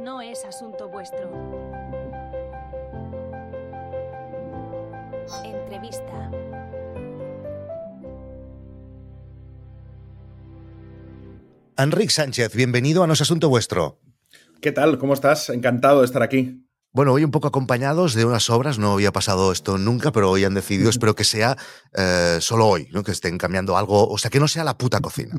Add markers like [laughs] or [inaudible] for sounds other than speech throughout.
no es asunto vuestro. Entrevista. Enric Sánchez, bienvenido a No es Asunto Vuestro. ¿Qué tal? ¿Cómo estás? Encantado de estar aquí. Bueno, hoy un poco acompañados de unas obras, no había pasado esto nunca, pero hoy han decidido, espero que sea eh, solo hoy, ¿no? que estén cambiando algo, o sea, que no sea la puta cocina.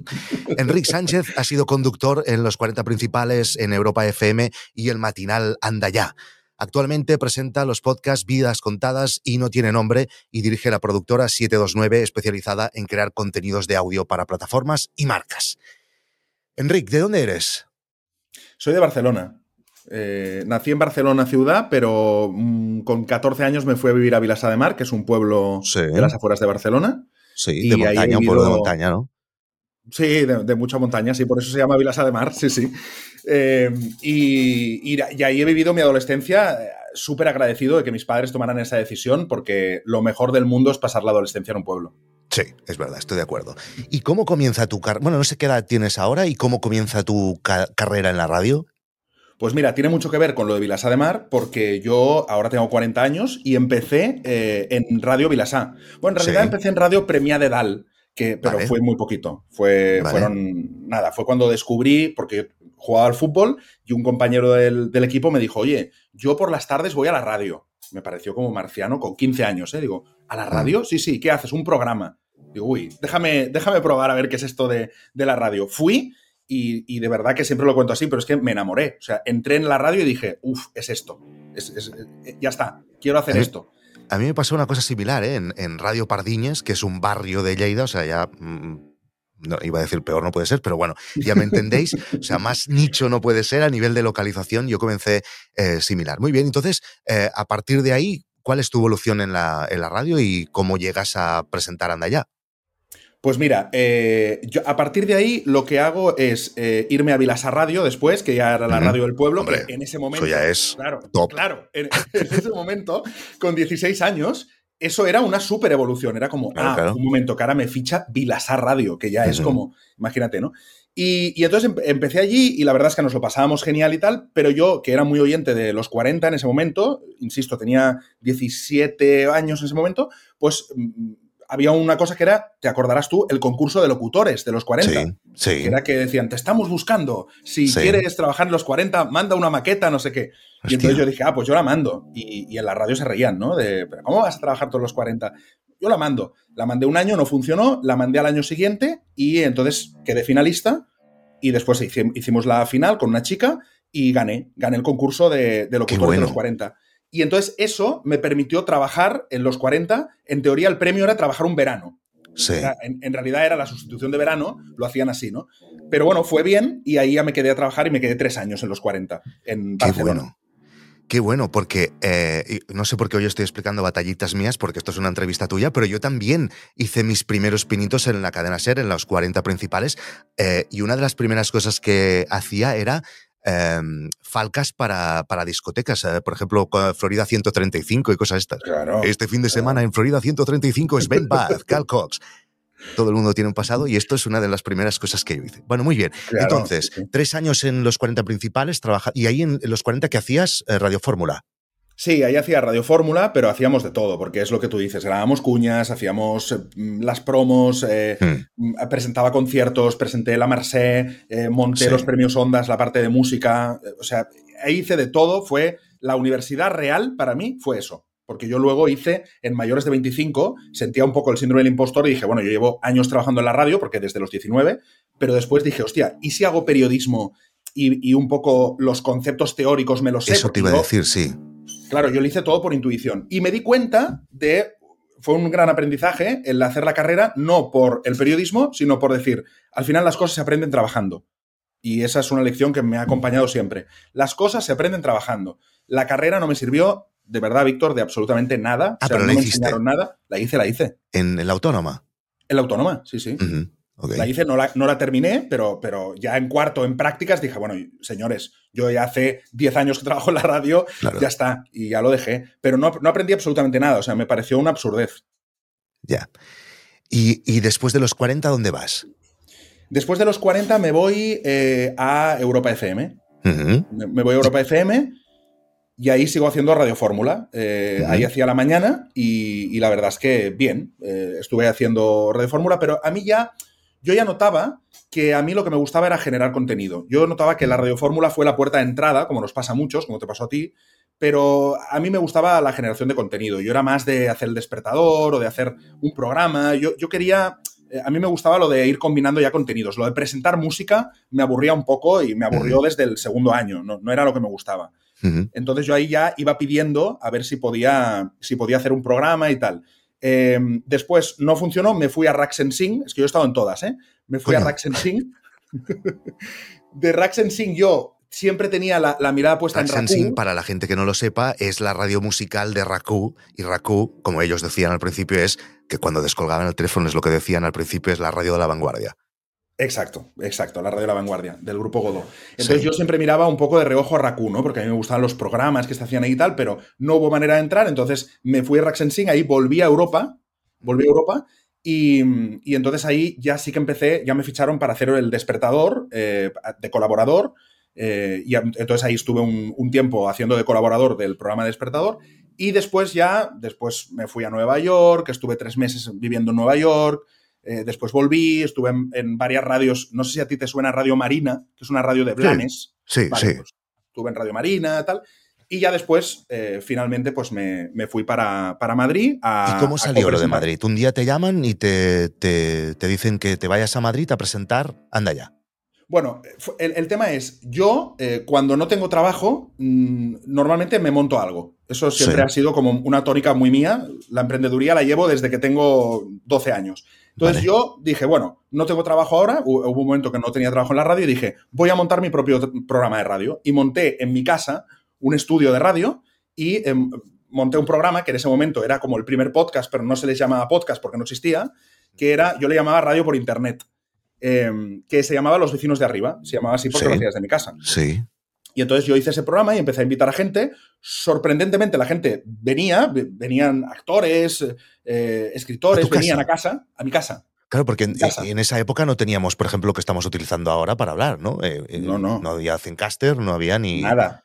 Enric Sánchez ha sido conductor en los 40 principales, en Europa FM y el matinal Anda Ya. Actualmente presenta los podcasts Vidas Contadas y No Tiene Nombre y dirige la productora 729 especializada en crear contenidos de audio para plataformas y marcas. Enric, ¿de dónde eres? Soy de Barcelona. Eh, nací en Barcelona ciudad, pero mm, con 14 años me fui a vivir a Vilassar de Mar, que es un pueblo Sí. de las afueras de Barcelona. Sí, Y de montaña, un pueblo de vivido- montaña, ¿no? Sí, de, de mucha montaña, sí, por eso se llama Vilassar de Mar, sí, sí. Eh, y, y- y ahí he vivido mi adolescencia eh, súper agradecido de que mis padres tomaran esa decisión, porque lo mejor del mundo es pasar la adolescencia en un pueblo. Sí, es verdad, estoy de acuerdo. ¿Y cómo comienza tu carrera? Bueno, no sé qué edad tienes ahora y cómo comienza tu ca- carrera en la radio. Pues mira, tiene mucho que ver con lo de Vilassar de Mar, porque yo ahora tengo 40 años y empecé eh, en Radio Vilassar. Bueno, en realidad Sí. empecé en Radio Premia de Dal, que, pero Vale. fue muy poquito. Fue, Vale. Fueron, nada, fue cuando descubrí, porque jugaba al fútbol y un compañero del, del equipo me dijo, oye, yo por las tardes voy a la radio. Me pareció como marciano con 15 años, ¿eh? Digo, ¿a la radio? Sí, sí, ¿qué haces? Un programa. Digo, uy, déjame, déjame probar a ver qué es esto de, de la radio. Fui y, y de verdad que siempre lo cuento así, pero es que me enamoré. O sea, entré en la radio y dije, uff, es esto. Es- es- eh, ya está, quiero hacer A mí- esto. A mí me pasó una cosa similar ¿eh? en, en Radio Pardiñas, que es un barrio de Lleida, o sea, ya... mm, no, iba a decir peor no puede ser, pero bueno, ya me entendéis. [laughs] O sea, más nicho no puede ser a nivel de localización. Yo comencé eh, similar. Muy bien, entonces, eh, a partir de ahí, ¿cuál es tu evolución en la, en la radio y cómo llegas a presentar Anda Ya? Pues mira, eh, yo a partir de ahí lo que hago es eh, irme a Vilasa Radio después, que ya era la radio del pueblo, Hombre, en ese momento. Eso ya es Claro, top. claro. En, [laughs] en ese momento, con 16 años, eso era una super evolución. Era como, Claro, ah, claro. un momento, que ahora me ficha Vilasar Radio, que ya es como, imagínate, ¿no? Y, y entonces em- empecé allí y la verdad es que nos lo pasábamos genial y tal, pero yo, que era muy oyente de los 40 en ese momento, insisto, tenía 17 años en ese momento, pues mm, había una cosa que era, te acordarás tú, el concurso de locutores de los 40. Sí, sí. Que era que decían, te estamos buscando. Si Sí. quieres trabajar en los 40, manda una maqueta, no sé qué. Hostia. Y entonces yo dije, ah, pues yo la mando. Y, y en la radio se reían, ¿no? De, ¿pero cómo vas a trabajar todos los 40? Yo la mando. La mandé un año, no funcionó, la mandé al año siguiente y entonces quedé finalista. Y después hici- hicimos la final con una chica y gané. Gané el concurso de, de locutores bueno. de los 40. Y entonces eso me permitió trabajar en los 40. En teoría, el premio era trabajar un verano. Sí. Era- en, en realidad era la sustitución de verano, lo hacían así, ¿no? Pero bueno, fue bien y ahí ya me quedé a trabajar y me quedé tres años en los 40, en Qué Barcelona. bueno. Qué bueno, porque eh, no sé por qué hoy estoy explicando batallitas mías, porque esto es una entrevista tuya, pero yo también hice mis primeros pinitos en la cadena SER, en los 40 principales, eh, y una de las primeras cosas que hacía era eh, falcas para, para discotecas, eh, por ejemplo, Florida 135 y cosas estas. Claro. Este fin de semana en Florida 135 es Ben Bath, [laughs] Cal Cox. Todo el mundo tiene un pasado y esto es una de las primeras cosas que yo hice. Bueno, muy bien. Claro, Entonces, sí, sí. tres años en los 40 principales, trabaja y ahí en los 40 que hacías eh, Radio Fórmula. Sí, ahí hacía Radio Fórmula, pero hacíamos de todo, porque es lo que tú dices, grabábamos cuñas, hacíamos eh, las promos, eh, Hmm. mm, presentaba conciertos, presenté la Marseille, eh, monté Sí. los premios Ondas, la parte de música, eh, o sea, ahí hice de todo, fue la universidad real para mí, fue eso. Porque yo luego hice en mayores de 25, sentía un poco el síndrome del impostor y dije, bueno, yo llevo años trabajando en la radio, porque desde los 19, pero después dije, hostia, ¿y si hago periodismo y, y un poco los conceptos teóricos me los sé? Eso te iba a decir, sí. Claro, yo lo hice todo por intuición. Y me di cuenta de. Fue un gran aprendizaje el hacer la carrera, no por el periodismo, sino por decir, al final las cosas se aprenden trabajando. Y esa es una lección que me ha acompañado siempre. Las cosas se aprenden trabajando. La carrera no me sirvió, de verdad, Víctor, de absolutamente nada. Ah, o sea, pero no la me hiciste. enseñaron nada. La hice, la hice. En, la autónoma. En la autónoma, sí, sí. La hice, no la, no la terminé, pero, pero ya en cuarto, en prácticas, dije, bueno, señores, yo ya hace 10 años que trabajo en la radio, Claro. ya está, y ya lo dejé. Pero no, no aprendí absolutamente nada, o sea, me pareció una absurdez. Ya. Y, y después de los 40, ¿dónde vas? Después de los 40 me voy eh, a Europa FM. Me, me voy a Europa FM y ahí sigo haciendo Radio Fórmula. Eh. Ahí hacía la mañana y, y la verdad es que bien, eh, estuve haciendo Radio Fórmula, pero a mí ya, yo ya notaba que a mí lo que me gustaba era generar contenido. Yo notaba que la Radio Fórmula fue la puerta de entrada, como nos pasa a muchos, como te pasó a ti, pero a mí me gustaba la generación de contenido. Yo era más de hacer el despertador o de hacer un programa. Yo, yo quería, eh, a mí me gustaba lo de ir combinando ya contenidos. Lo de presentar música me aburría un poco y me aburrió desde el segundo año, no, no era lo que me gustaba. Entonces yo ahí ya iba pidiendo a ver si podía, si podía hacer un programa y tal. Eh, después no funcionó, me fui a Rax and Sing, es que yo he estado en todas, ¿eh? Me fui a Coño. Rax and Sing. [laughs] De Rax and Sing yo siempre tenía la, la mirada puesta en Raku. Para la gente que no lo sepa, es la radio musical de Raku. Y Raku, como ellos decían al principio, es que cuando descolgaban el teléfono, es lo que decían al principio, es la radio de la vanguardia. Exacto, exacto, la radio de la vanguardia, del grupo Godó. Entonces Sí. yo siempre miraba un poco de reojo a Raku, ¿no? Porque a mí me gustaban los programas que se hacían ahí y tal, pero no hubo manera de entrar, entonces me fui a Rax and Sing, ahí volví a Europa, volví a Europa, y, y entonces ahí ya sí que empecé, ya me ficharon para hacer el despertador eh, de colaborador, eh, y entonces ahí estuve un, un tiempo haciendo de colaborador del programa Despertador, y después ya, después me fui a Nueva York, estuve tres meses viviendo en Nueva York, eh, después volví, estuve en, en varias radios. No sé si a ti te suena Radio Marina, que es una radio de Blanes. Sí, Vale, sí. pues, estuve en Radio Marina, tal. Y ya después, eh, finalmente, pues me, me fui para, para Madrid. A, ¿Y cómo a salió lo de. Madrid? Un día te llaman y te, te, te dicen que te vayas a Madrid a presentar. Anda ya. Bueno, fu- el, el tema es, yo eh, cuando no tengo trabajo, mm, normalmente me monto algo. Eso siempre Sí. ha sido como una tónica muy mía. La emprendeduría la llevo desde que tengo 12 años. Entonces Vale. yo dije, bueno, no tengo trabajo ahora, hu- hubo un momento que no tenía trabajo en la radio y dije, voy a montar mi propio programa de radio. Y monté en mi casa un estudio de radio y em, monté un programa que en ese momento era como el primer podcast, pero no se les llamaba podcast porque no existía, que era, yo le llamaba radio por internet, em, que se llamaba Los vecinos de arriba, se llamaba así porque Sí. lo desde mi casa. Sí. Y entonces yo hice ese programa y empecé a invitar a gente. Sorprendentemente la gente venía, ve- venían actores, eh, escritores, ¿A tu venían casa? a casa, a mi casa. Claro, porque en, esa época no teníamos, por ejemplo, lo que estamos utilizando ahora para hablar, ¿no? Eh, eh, No, no. No había Zencaster, no había ni. Nada,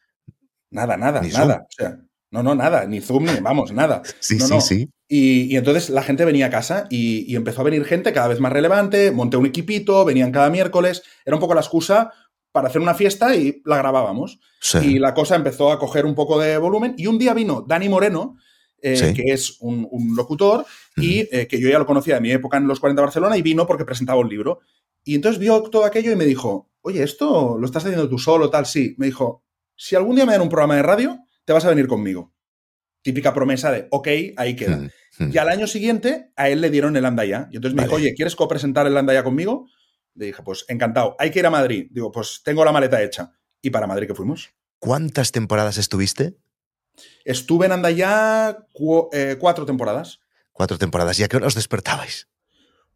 nada, nada, Ni nada. O sea, no, no, nada, ni Zoom, ni vamos, nada. [laughs] Sí, No, sí, no. sí. Y, y entonces la gente venía a casa y, y empezó a venir gente cada vez más relevante, monté un equipito, venían cada miércoles, era un poco la excusa para hacer una fiesta y la grabábamos. Sí. Y la cosa empezó a coger un poco de volumen y un día vino Dani Moreno, eh, Sí. que es un, un locutor y eh, que yo ya lo conocía de mi época en los 40 de Barcelona y vino porque presentaba un libro. Y entonces vio todo aquello y me dijo, oye, ¿esto lo estás haciendo tú solo, tal? Sí. Me dijo, si algún día me dan un programa de radio, te vas a venir conmigo. Típica promesa de, ok, ahí queda. Y al año siguiente a él le dieron el Andaya. Y entonces me dijo, Vale. oye, ¿quieres copresentar el Andaya conmigo? Le dije, pues encantado. Hay que ir a Madrid. Digo, pues tengo la maleta hecha. Y para Madrid que fuimos. ¿Cuántas temporadas estuviste? Estuve en Andaya cu- eh, cuatro temporadas. Cuatro temporadas. ¿Y a qué hora os despertabais?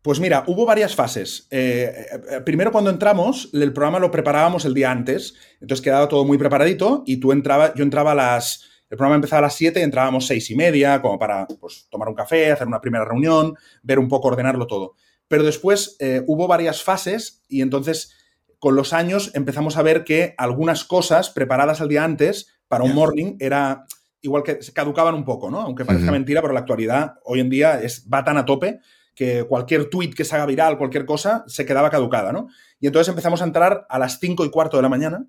Pues mira, hubo varias fases. Eh, eh, primero, cuando entramos, el programa lo preparábamos el día antes, entonces quedaba todo muy preparadito y tú entraba, yo entraba a las. El programa empezaba a las 7 y entrábamos seis y media, como para pues, tomar un café, hacer una primera reunión, ver un poco, ordenarlo todo. Pero después eh, hubo varias fases y entonces con los años empezamos a ver que algunas cosas preparadas al día antes para un morning era igual que se caducaban un poco, ¿no? Aunque parezca mentira, pero la actualidad hoy en día es, va tan a tope que cualquier tweet que se haga viral, cualquier cosa, se quedaba caducada, ¿no? Y entonces empezamos a entrar a las 5 y cuarto de la mañana.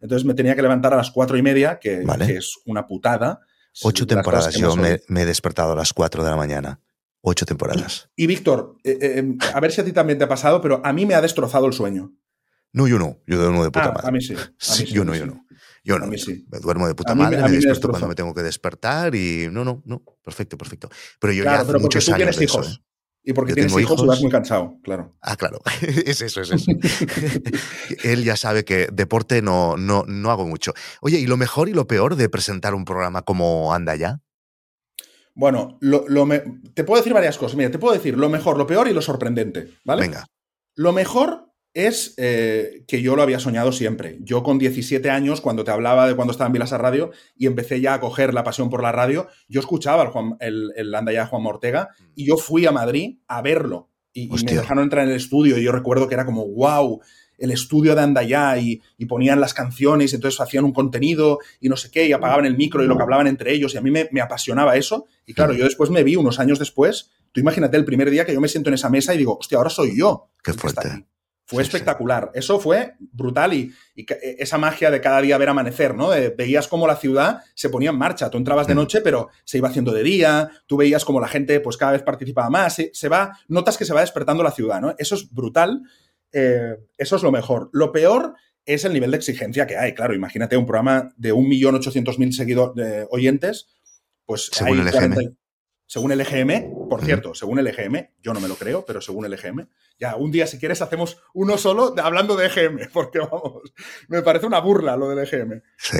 Entonces me tenía que levantar a las cuatro y media, que, Vale. que es una putada. Ocho temporadas. Yo me he despertado a las cuatro de la mañana. Ocho temporadas. Y Víctor, eh, eh, a ver si a ti también te ha pasado, pero a mí me ha destrozado el sueño. No, yo no. Yo duermo de puta Ah, madre. a mí sí. a mí Sí, sí, yo no, sí. yo no. Yo no. A mí sí. Me duermo de puta A madre, me, me despierto cuando me tengo que despertar y no, no, no. Perfecto, perfecto. Pero yo ya hace pero muchos tú años tienes de eso, hijos. ¿eh? Y porque Yo tienes hijos, y hijos. vas muy cansado, claro. Ah, claro. [laughs] es eso, es eso. [laughs] Él ya sabe que deporte no, no, no hago mucho. Oye, ¿y lo mejor y lo peor de presentar un programa como Anda Ya? Bueno, lo, lo me- te puedo decir varias cosas. Mira, te puedo decir lo mejor, lo peor y lo sorprendente, ¿vale? Venga. Lo mejor es eh, que yo lo había soñado siempre. Yo con 17 años, cuando te hablaba de cuando estaba en Vilasa Radio y empecé ya a coger la pasión por la radio, yo escuchaba el, Juan, el, el Anda Ya de Juan Ortega y yo fui a Madrid a verlo. Y, y me dejaron entrar en el estudio y yo recuerdo que era como, wow, el estudio de Andayá y, y ponían las canciones, entonces hacían un contenido y no sé qué, y apagaban el micro y lo que hablaban entre ellos, y a mí me, me apasionaba eso. Y claro, yo después me vi unos años después, tú imagínate el primer día que yo me siento en esa mesa y digo, hostia, ahora soy yo. Qué fuerte. Fue Sí, sí. espectacular. Eso fue brutal y, y e, esa magia de cada día ver amanecer, ¿no? De- veías cómo la ciudad se ponía en marcha. Tú entrabas de Mm. noche, pero se iba haciendo de día. Tú veías como la gente, pues cada vez participaba más. Se, se va, notas que se va despertando la ciudad, ¿no? Eso es brutal. Eh, eso es lo mejor. Lo peor es el nivel de exigencia que hay. Claro, imagínate un programa de 1.800.000 seguidores oyentes, pues Según hay el EGM. 40 según el EGM, por cierto, según el EGM, yo no me lo creo, pero según el EGM, ya un día si quieres hacemos uno solo hablando de EGM, [laughs] porque vamos, me parece una burla lo del EGM. Sí.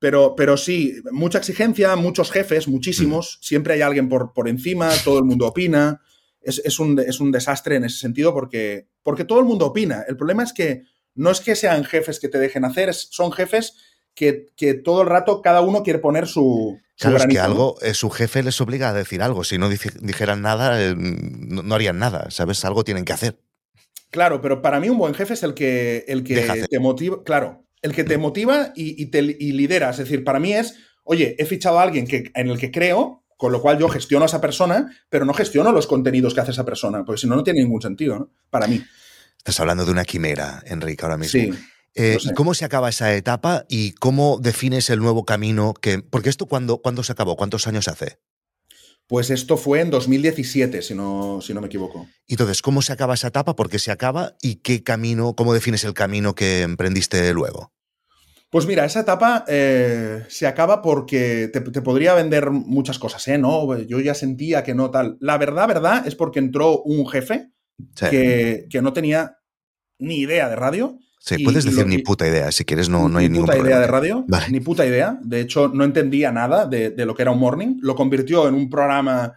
Pero, pero sí, mucha exigencia, muchos jefes, muchísimos, siempre hay alguien por, por encima, todo el mundo opina. Es, es un, es un desastre en ese sentido porque, porque todo el mundo opina. El problema es que no es que sean jefes que te dejen hacer, es- son jefes que, que todo el rato cada uno quiere poner su... su Claro, es que algo, eh, su jefe les obliga a decir algo. Si no dijeran nada, eh, no, no harían nada, ¿sabes? Algo tienen que hacer. Claro, pero para mí un buen jefe es el que, el que te motiva, claro, el que te motiva y, y te y lidera. Es decir, para mí es, oye, he fichado a alguien que, en el que creo, con lo cual yo gestiono a esa persona, pero no gestiono los contenidos que hace esa persona, porque si no, no tiene ningún sentido, ¿no? Para mí. Estás hablando de una quimera, Enrique, ahora mismo. Sí. Eh, lo sé. ¿y ¿Cómo se acaba esa etapa y cómo defines el nuevo camino? que Porque esto, ¿cuándo, ¿cuándo se acabó? ¿Cuántos años hace? Pues esto fue en 2017, si no, si no me equivoco. Y Entonces, ¿cómo se acaba esa etapa? ¿Por qué se acaba? ¿Y qué camino, cómo defines el camino que emprendiste luego? Pues mira, esa etapa eh, se acaba porque te, te podría vender muchas cosas, ¿eh? No, yo ya sentía que no tal. La verdad, verdad, es porque entró un jefe Sí, que, que no tenía ni idea de radio. Sí, y- puedes y decir ni puta idea, si quieres, no, no hay ni ningún puta problema. idea de radio, Vale. ni puta idea. De hecho, no entendía nada de, de lo que era un morning. Lo convirtió en un programa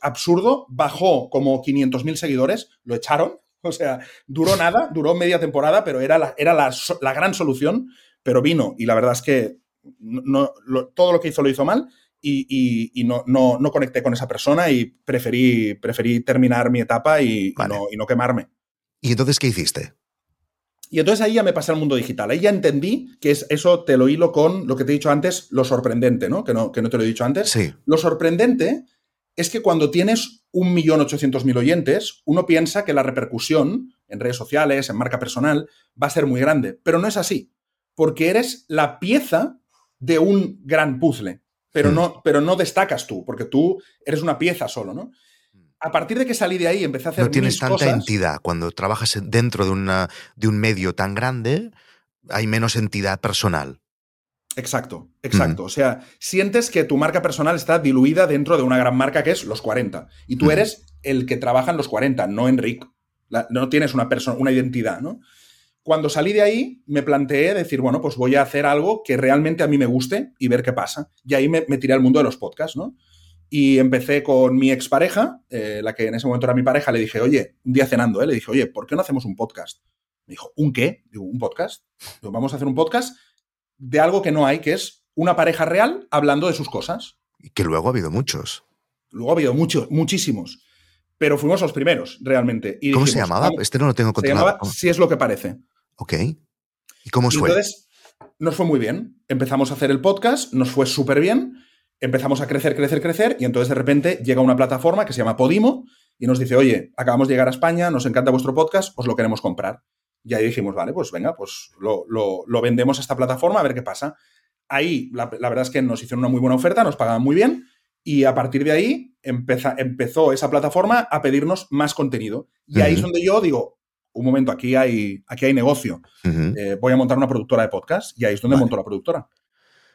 absurdo, bajó como 500.000 seguidores, lo echaron. [laughs] O sea, duró nada, duró media temporada, pero era la, era la, la gran solución. Pero vino, y la verdad es que no, lo- todo lo que hizo lo hizo mal. Y, y- y no, no, no conecté con esa persona y preferí, preferí terminar mi etapa y, Vale. y no quemarme. ¿Y entonces qué hiciste? Y entonces ahí ya me pasé al mundo digital. Ahí ya entendí que es, eso te lo hilo con lo que te he dicho antes, lo sorprendente, ¿no? Que no, que no te lo he dicho antes. Sí, Lo sorprendente es que cuando tienes 1.800.000 oyentes, uno piensa que la repercusión en redes sociales, en marca personal, va a ser muy grande. Pero no es así. Porque eres la pieza de un gran puzzle. Pero Mm. no, pero no destacas tú, porque tú eres una pieza solo, ¿no? A partir de que salí de ahí, empecé a hacer no tienes mis tanta cosas. entidad. Cuando trabajas en- dentro de, una, de un medio tan grande, hay menos entidad personal. Exacto, exacto. O sea, sientes que tu marca personal está diluida dentro de una gran marca que es los 40. Y tú Ujú. eres el que trabaja en los 40, no Enric. No tienes una, persona, una identidad, ¿no? Cuando salí de ahí, me planteé decir, bueno, pues voy a hacer algo que realmente a mí me guste y ver qué pasa. Y ahí me, me tiré al mundo de los podcasts, ¿no? Y empecé con mi expareja, eh, la que en ese momento era mi pareja, le dije, oye, un día cenando, ¿eh? le dije, oye, ¿por qué no hacemos un podcast? Me dijo, ¿un qué? Digo, ¿un podcast? Digo, vamos a hacer un podcast de algo que no hay, que es una pareja real hablando de sus cosas. Y que luego ha habido muchos. Luego ha habido muchos, muchísimos. Pero fuimos los primeros, realmente. Y ¿Cómo se llamaba? Este no lo tengo se controlado. llamaba ¿Cómo? Si es lo que parece. Ok. ¿Y cómo fue? entonces nos fue muy bien. Empezamos a hacer el podcast, nos fue súper bien. Empezamos a crecer, crecer, crecer. Y entonces de repente llega una plataforma que se llama Podimo y nos dice, oye, acabamos de llegar a España, nos encanta vuestro podcast, os lo queremos comprar. Y ahí dijimos, vale, pues venga, pues lo, lo- lo vendemos a esta plataforma a ver qué pasa. Ahí la, la verdad es que nos hicieron una muy buena oferta, nos pagaban muy bien. Y a partir de ahí empeza- empezó esa plataforma a pedirnos más contenido. Y ahí es donde yo digo, un momento, aquí hay, aquí hay negocio. Eh, voy a montar una productora de podcast y ahí es donde Vale. monto la productora.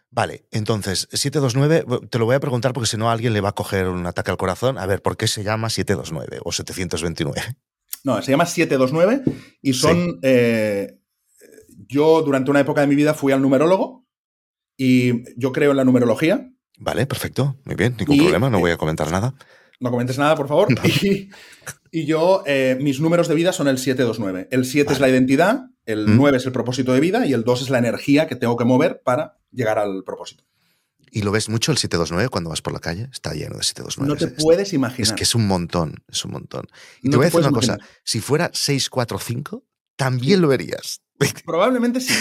Vale, entonces, 729, bu- te lo voy a preguntar porque si no a alguien le va a coger un ataque al corazón. A ver, ¿por qué se llama 729 o 729? No, se llama 729 y son... eh, yo durante una época de mi vida fui al numerólogo y yo creo en la numerología. Vale, perfecto, muy bien, ningún Y, problema, no eh, voy a comentar nada. No comentes nada, por favor. [laughs] Y, y yo, eh, mis números de vida son el 729. El 7 es la identidad, el Mm. 9 es el propósito de vida y el 2 es la energía que tengo que mover para llegar al propósito. ¿Y lo ves mucho el 729 cuando vas por la calle? Está lleno de 729. No te Es- puedes imaginar. Es que es un montón, es un montón. Y No te voy a decir una cosa, si fuera 645, también lo verías. [laughs] Probablemente sí.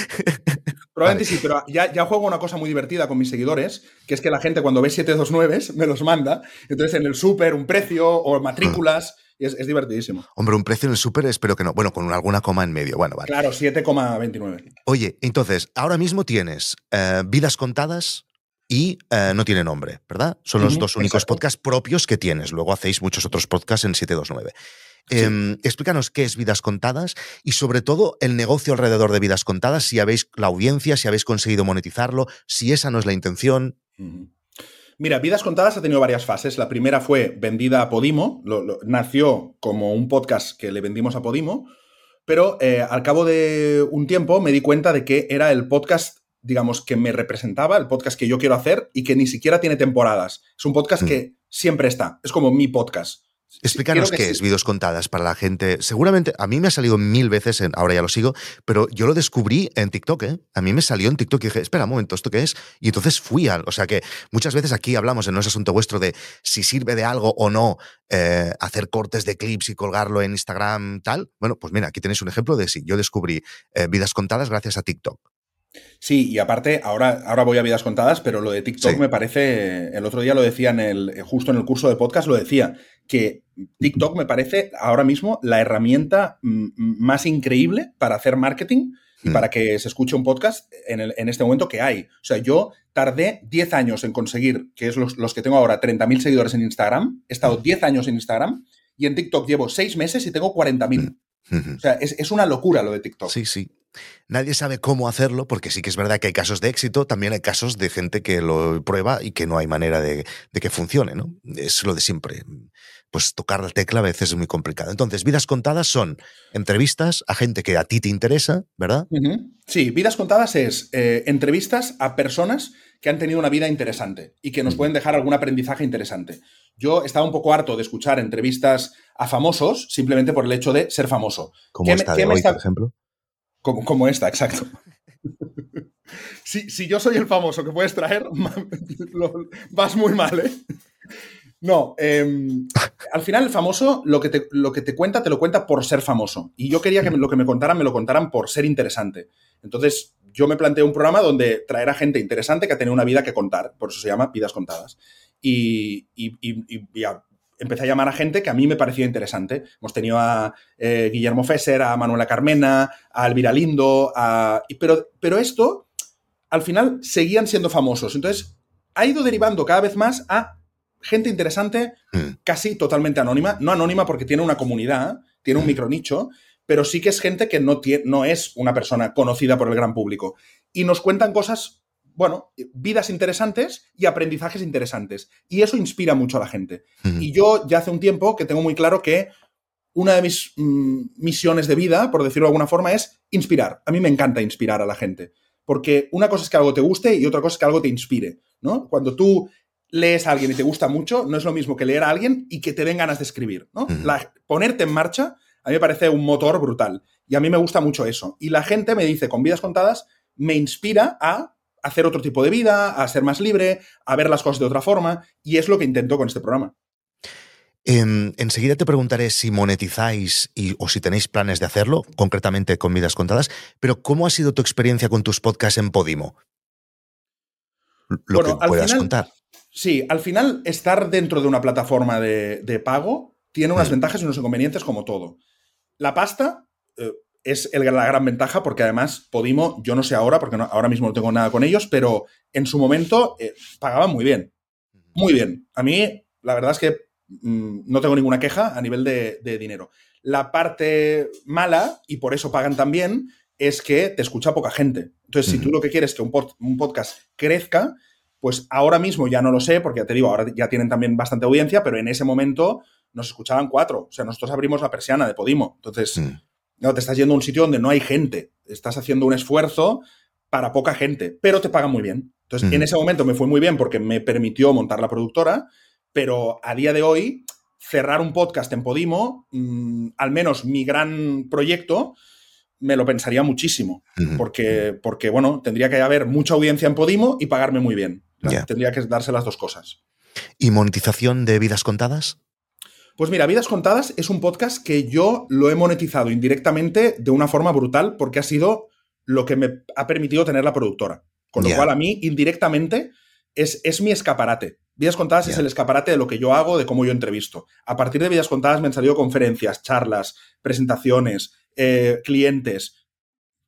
Probablemente sí, pero ya, ya, juego una cosa muy divertida con mis seguidores, que es que la gente cuando ve 729 me los manda. Entonces en el súper, un precio o matrículas. Es, es, divertidísimo. Hombre, un precio en el súper espero que no. Bueno, con alguna coma en medio. Bueno, vale. Claro, 7,29. Oye, entonces, ahora mismo tienes eh, vidas contadas y eh, no tiene nombre, ¿verdad? Son los dos únicos podcasts propios que tienes. Luego hacéis muchos otros podcasts en 729. Em, explícanos qué es Vidas Contadas y sobre todo el negocio alrededor de Vidas Contadas, si habéis la audiencia, si habéis conseguido monetizarlo, si esa no es la intención. Mira, Vidas Contadas ha tenido varias fases. La primera fue vendida a Podimo, nació como un podcast que le vendimos a Podimo, pero eh, al cabo de un tiempo me di cuenta de que era el podcast digamos, que me representaba, el podcast que yo quiero hacer y que ni siquiera tiene temporadas. Es un podcast mm. que siempre está, es como mi podcast. Explícanos qué es Vidas Contadas para la gente. Seguramente a mí me ha salido mil veces, en, ahora ya lo sigo, pero yo lo descubrí en TikTok. ¿eh? A mí me salió en TikTok y dije, espera un momento, ¿esto qué es? Y entonces fui al. O sea que muchas veces aquí hablamos en No es asunto vuestro de si sirve de algo o no eh, hacer cortes de clips y colgarlo en Instagram, tal. Bueno, pues mira, aquí tenéis un ejemplo de si yo descubrí eh, Vidas Contadas gracias a TikTok. Sí, y aparte, ahora, ahora voy a vidas contadas, pero lo de TikTok me parece, el otro día lo decía en el, justo en el curso de podcast, lo decía, que TikTok me parece ahora mismo la herramienta más increíble para hacer marketing y hmm. para que se escuche un podcast en, en, este momento que hay. O sea, yo tardé 10 años en conseguir, que es los, los que tengo ahora, 30.000 seguidores en Instagram. He estado 10 años en Instagram y en TikTok llevo 6 meses y tengo 40.000. Hmm. O sea, es, es, una locura lo de TikTok. Sí, sí. Nadie sabe cómo hacerlo, porque sí que es verdad que hay casos de éxito, también hay casos de gente que lo prueba y que no hay manera de, que funcione, ¿no? Es lo de siempre. Pues tocar la tecla a veces es muy complicado. Entonces, vidas contadas son entrevistas a gente que a ti te interesa, ¿verdad? Sí, vidas contadas es eh, entrevistas a personas que han tenido una vida interesante y que nos pueden dejar algún aprendizaje interesante. Yo estaba un poco harto de escuchar entrevistas a famosos simplemente por el hecho de ser famoso. ¿Cómo está de hoy, por ejemplo? Como, esta, exacto. [laughs] si, yo soy el famoso que puedes traer, [laughs] vas muy mal, ¿eh? No, em, al final el famoso lo que, te, lo que te cuenta, te lo cuenta por ser famoso. Y yo quería que lo que me contaran, me lo contaran por ser interesante. Entonces, yo me planteé un programa donde traer a gente interesante que ha tenido una vida que contar. Por eso se llama Vidas Contadas. Y, y, y, y empecé a llamar a gente que a mí me parecía interesante. Hemos tenido a eh, Guillermo Fesser, a Manuela Carmena, a Elvira Lindo, a... Pero, pero esto, al final, seguían siendo famosos. Entonces, ha ido derivando cada vez más a gente interesante, hmm. casi totalmente anónima. No anónima porque tiene una comunidad, tiene un hmm. micronicho, pero sí que es gente que no, tiene, no es una persona conocida por el gran público. Y nos cuentan cosas bueno, vidas interesantes y aprendizajes interesantes. Y eso inspira mucho a la gente. Y yo ya hace un tiempo que tengo muy claro que una de mis mm, misiones de vida, por decirlo de alguna forma, es inspirar. A mí me encanta inspirar a la gente. Porque una cosa es que algo te guste y otra cosa es que algo te inspire. ¿no? Cuando tú lees a alguien y te gusta mucho, no es lo mismo que leer a alguien y que te den ganas de escribir. ¿no? ponerte en marcha, a mí me parece un motor brutal. Y a mí me gusta mucho eso. Y la gente me dice, con vidas contadas, me inspira a hacer otro tipo de vida, a ser más libre, a ver las cosas de otra forma, y es lo que intento con este programa. Em, enseguida te preguntaré si monetizáis y, o si tenéis planes de hacerlo, concretamente con vidas contadas, pero ¿cómo ha sido tu experiencia con tus podcasts en Podimo? Lo que puedas contar. Sí, al final estar dentro de una plataforma de, pago tiene unas ventajas y unos inconvenientes como todo. La pasta, eh, es la gran ventaja porque además Podimo, yo no sé ahora, porque ahora mismo no tengo nada con ellos, pero en su momento eh, pagaban muy bien. Muy bien. A mí, la verdad es que mm, no tengo ninguna queja a nivel de, dinero. La parte mala, y por eso pagan también, es que te escucha poca gente. Entonces, si tú lo que quieres es que un, un podcast crezca, pues ahora mismo ya no lo sé, porque ya te digo, ahora ya tienen también bastante audiencia, pero en ese momento nos escuchaban cuatro. O sea, nosotros abrimos la persiana de Podimo. Entonces, mm. No, te estás yendo a un sitio donde no hay gente. Estás haciendo un esfuerzo para poca gente, pero te pagan muy bien. Entonces, en ese momento me fue muy bien porque me permitió montar la productora, pero a día de hoy, cerrar un podcast en Podimo, mm, al menos mi gran proyecto, me lo pensaría muchísimo. porque, porque, bueno, tendría que haber mucha audiencia en Podimo y pagarme muy bien. Tendría que darse las dos cosas. ¿Y monetización de vidas contadas? Pues mira, Vidas Contadas es un podcast que yo lo he monetizado indirectamente de una forma brutal porque ha sido lo que me ha permitido tener la productora. Con lo cual a mí indirectamente es, es mi escaparate. Vidas Contadas es el escaparate de lo que yo hago, de cómo yo entrevisto. A partir de Vidas Contadas me han salido conferencias, charlas, presentaciones, eh, clientes.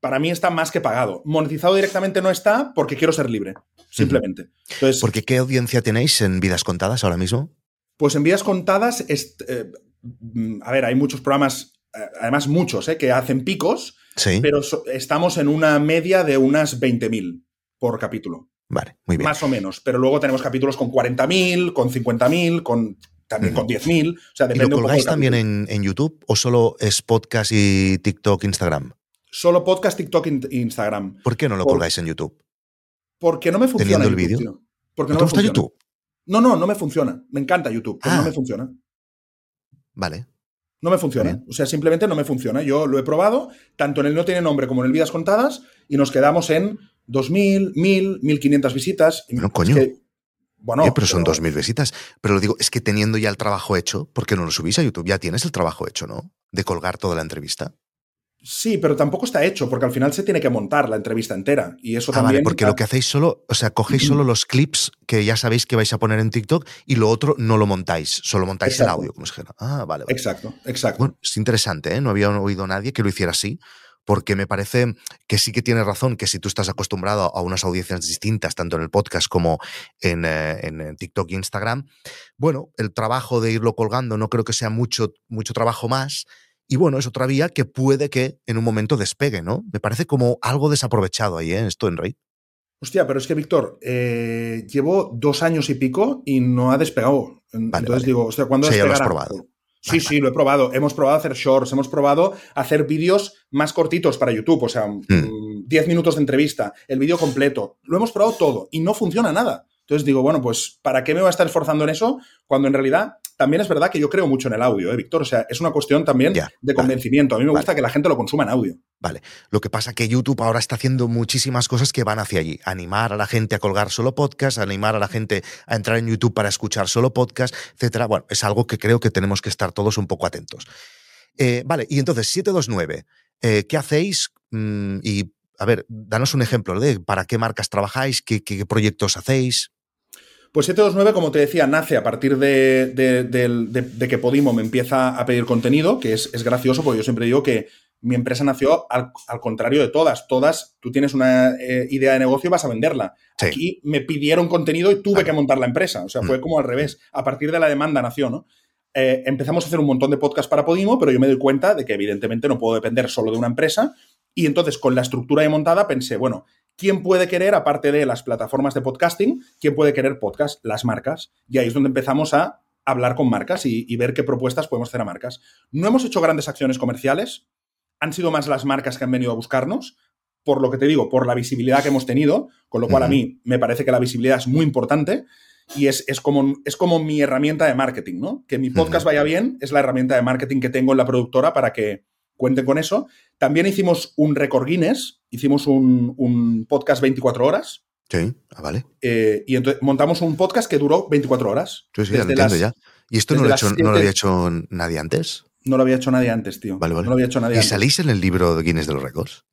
Para mí está más que pagado. Monetizado directamente no está porque quiero ser libre, simplemente. Entonces, Porque ¿qué audiencia tenéis en Vidas Contadas ahora mismo? Pues en Vidas Contadas, eh, mm, a ver, hay muchos programas, eh, además muchos, eh, que hacen picos, Sí. pero so- estamos en una media de unas 20.000 por capítulo, Vale, muy bien. más o menos. Pero luego tenemos capítulos con 40.000, con 50.000, con, también con 10.000. O sea, ¿Y lo un poco colgáis también en, en YouTube o solo es podcast y TikTok, Instagram? Solo podcast, TikTok e Instagram. ¿Por qué no lo Por- colgáis en YouTube? Porque no me funciona ¿Teniendo el vídeo? Porque ¿No no, te me gusta funciona. YouTube? No, no, no me funciona. Me encanta YouTube, pero Ah. no me funciona. Vale. No me funciona. Bien. O sea, simplemente no me funciona. Yo lo he probado, tanto en el No Tiene Nombre como en el Vidas Contadas, y nos quedamos en 2.000, 1.000, 1.500 visitas. Bueno, es coño. que- bueno, Eh, pero son 2.000 visitas. Pero lo digo, es que teniendo ya el trabajo hecho, ¿por qué no lo subís a YouTube? Ya tienes el trabajo hecho, ¿no? De colgar toda la entrevista. Sí, pero tampoco está hecho, porque al final se tiene que montar la entrevista entera. Y eso Ah, también. vale, porque lo que hacéis solo, o sea, cogéis solo los clips que ya sabéis que vais a poner en TikTok y lo otro no lo montáis, solo montáis el audio, como si dijera. Ah, vale, vale. Exacto, exacto. Bueno, es interesante, ¿eh? No había oído a nadie que lo hiciera así, porque me parece que sí que tienes razón, que si tú estás acostumbrado a unas audiencias distintas, tanto en el podcast como en, eh, en, eh, TikTok e Instagram, bueno, el trabajo de irlo colgando no creo que sea mucho, mucho trabajo más. Y bueno, es otra vía que puede que en un momento despegue, ¿no? Me parece como algo desaprovechado ahí, ¿eh? Esto en Rey. Hostia, pero es que, Víctor, eh, llevo dos años y pico y no ha despegado. Vale, Entonces vale. digo, hostia, ¿cuándo O sea, ya lo has despegará? probado. Sí, Vale, sí, lo he probado. Hemos probado hacer shorts, hemos probado hacer vídeos más cortitos para YouTube, o sea, Hmm. mm, 10 minutos de entrevista, el vídeo completo. Lo hemos probado todo y no funciona nada. Entonces digo, bueno, pues ¿para qué me voy a estar esforzando en eso cuando en realidad también es verdad que yo creo mucho en el audio, ¿eh, Víctor? O sea, es una cuestión también Ya, de vale. convencimiento. A mí me Vale. gusta que la gente lo consuma en audio. Lo que pasa que YouTube ahora está haciendo muchísimas cosas que van hacia allí. Animar a la gente a colgar solo podcast, animar a la gente a entrar en YouTube para escuchar solo podcast, etcétera. Bueno, es algo que creo que tenemos que estar todos un poco atentos. Eh, vale, y entonces, 729, eh, ¿qué hacéis? Mm, y, a ver, danos un ejemplo de para qué marcas trabajáis, qué, qué proyectos hacéis. Pues 729, como te decía, nace a partir de, de- del- de- de que Podimo me empieza a pedir contenido, que es, es gracioso porque yo siempre digo que mi empresa nació al, al contrario de todas. Todas, tú tienes una eh, idea de negocio y vas a venderla. Sí. Aquí me pidieron contenido y tuve que montar la empresa. O sea, fue Mm. como al revés. A partir de la demanda nació, ¿no? Eh, empezamos a hacer un montón de podcasts para Podimo, pero yo me doy cuenta de que evidentemente no puedo depender solo de una empresa. Y entonces, con la estructura de montada, pensé, bueno, ¿quién puede querer, aparte de las plataformas de podcasting, quién puede querer podcast? Las marcas. Y ahí es donde empezamos a hablar con marcas y, y ver qué propuestas podemos hacer a marcas. No hemos hecho grandes acciones comerciales, han sido más las marcas que han venido a buscarnos, por lo que te digo, por la visibilidad que hemos tenido, con lo cual a mí me parece que la visibilidad es muy importante y es, es como, es como mi herramienta de marketing, ¿no? Que mi podcast vaya bien es la herramienta de marketing que tengo en la productora para que cuenten con eso. También hicimos un récord Guinness, hicimos un, un podcast 24 horas Sí, ah, vale. eh, y entonces montamos un podcast que duró 24 horas. Sí, sí, ya lo Desde entiendo las- ya. ¿Y esto no lo, he hecho, no lo había hecho nadie antes? No lo había hecho nadie antes, tío. Vale, vale. No lo había hecho nadie ¿Y antes. salís en el libro de Guinness de los Récords?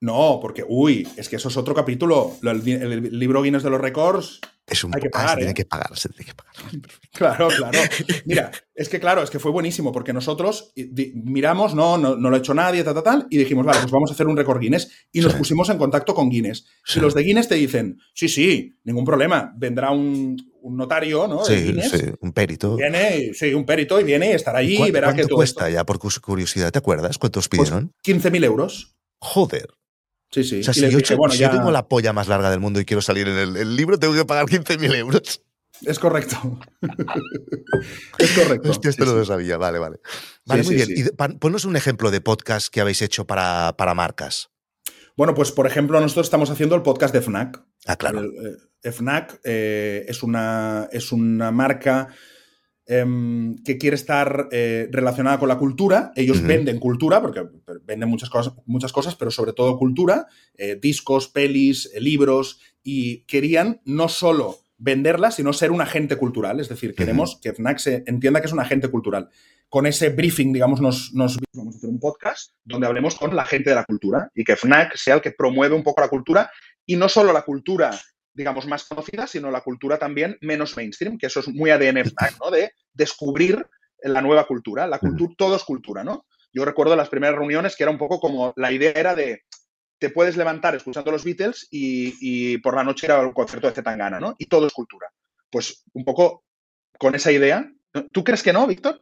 No, porque, uy, es que eso es otro capítulo. Lo- El, el libro Guinness de los récords, Es un Hay que ah, se pagar, tiene ¿eh? que pagar, se tiene que pagar. [laughs] Claro, claro. Mira, es que claro, es que fue buenísimo porque nosotros eh, miramos, no, no, no lo ha hecho nadie, tal, tal, tal, y dijimos, vale, pues vamos a hacer un récord Guinness y nos Sí. pusimos en contacto con Guinness. Sí. Y los de Guinness te dicen, sí, sí, ningún problema, vendrá un, un notario, ¿no? Sí, Guinness, sí, un perito. Viene, sí, un perito y viene y estará allí ¿Cuánto, y verá que cuánto todo cuesta esto- ya, por curiosidad? ¿Te acuerdas cuánto os Pues pidieron? 15.000 euros. Joder. Sí, sí. O sea, si, yo, dije, bueno, si ya- yo tengo la polla más larga del mundo y quiero salir en el, el libro, tengo que pagar 15.000 euros. Es correcto. [laughs] es correcto. Hostia, esto Sí, no sí. lo sabía. Vale, vale. Vale, Sí, muy bien. Y pa- ponnos un ejemplo de podcast que habéis hecho para, para marcas. Bueno, pues por ejemplo, nosotros estamos haciendo el podcast de FNAC. Ah, claro. El, eh, FNAC eh, es, una, es una marca em, que quiere estar eh, relacionada con la cultura. Ellos venden cultura, porque venden muchas cosas, muchas cosas pero sobre todo cultura, eh, discos, pelis, eh, libros, y querían no solo venderla, sino ser un agente cultural. Es decir, queremos que FNAC se entienda que es un agente cultural. Con ese briefing, digamos, nos, nos vamos a hacer un podcast donde hablemos con la gente de la cultura y que FNAC sea el que promueve un poco la cultura y no solo la cultura digamos, más conocida, sino la cultura también menos mainstream, que eso es muy ADN [laughs] FNAC, ¿no? De descubrir la nueva cultura. La cultura, todo es cultura, ¿no? Yo recuerdo las primeras reuniones que era un poco como la idea era de te puedes levantar escuchando los Beatles y, por la noche ir al concierto de Zetangana, ¿no? Y todo es cultura. Pues un poco con esa idea. ¿Tú crees que no, Víctor?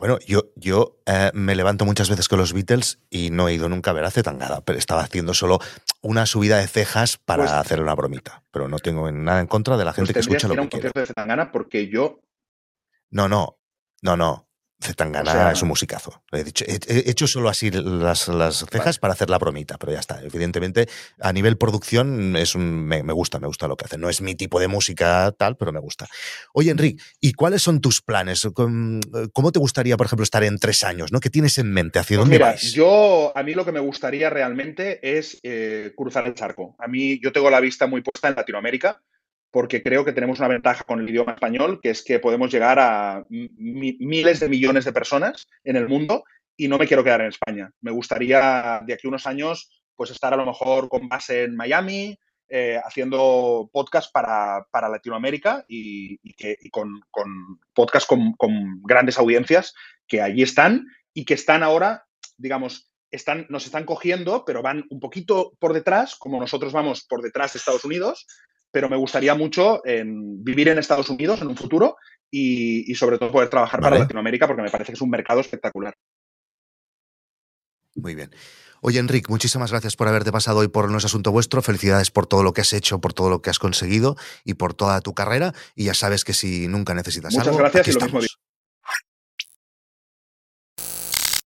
Bueno, yo, yo eh, me levanto muchas veces con los Beatles y no he ido nunca a ver a Zetangana, pero estaba haciendo solo una subida de cejas para pues hacer una bromita. Pero no tengo nada en contra de la gente pues que escucha lo que, un concierto de Zetangana porque yo... No, no, no, no. Zetangana es un musicazo. He, dicho, he, hecho solo así las, las cejas para hacer la bromita, pero ya está. Evidentemente, a nivel producción es un, me, gusta, me gusta lo que hace. No es mi tipo de música tal, pero me gusta. Oye, Enrique, ¿y cuáles son tus planes? ¿Cómo te gustaría, por ejemplo, estar en tres años? ¿no? ¿Qué tienes en mente? ¿Hacia pues dónde mira, Yo, a mí lo que me gustaría realmente es eh, cruzar el charco. A mí, yo tengo la vista muy puesta en Latinoamérica porque creo que tenemos una ventaja con el idioma español, que es que podemos llegar a miles de millones de personas en el mundo y no me quiero quedar en España. Me gustaría de aquí a unos años pues estar a lo mejor con base en Miami, eh, haciendo podcast para, Latinoamérica y, que, con, con podcast con, con, grandes audiencias que allí están y que están ahora, digamos, están, nos están cogiendo, pero van un poquito por detrás, como nosotros vamos por detrás de Estados Unidos, pero me gustaría mucho en vivir en Estados Unidos en un futuro y, sobre todo poder trabajar para Latinoamérica porque me parece que es un mercado espectacular. Muy bien. Oye, Enrique, muchísimas gracias por haberte pasado hoy por No es Asunto Vuestro. Felicidades por todo lo que has hecho, por todo lo que has conseguido y por toda tu carrera. Y ya sabes que si nunca necesitas Muchas algo. gracias y lo mismo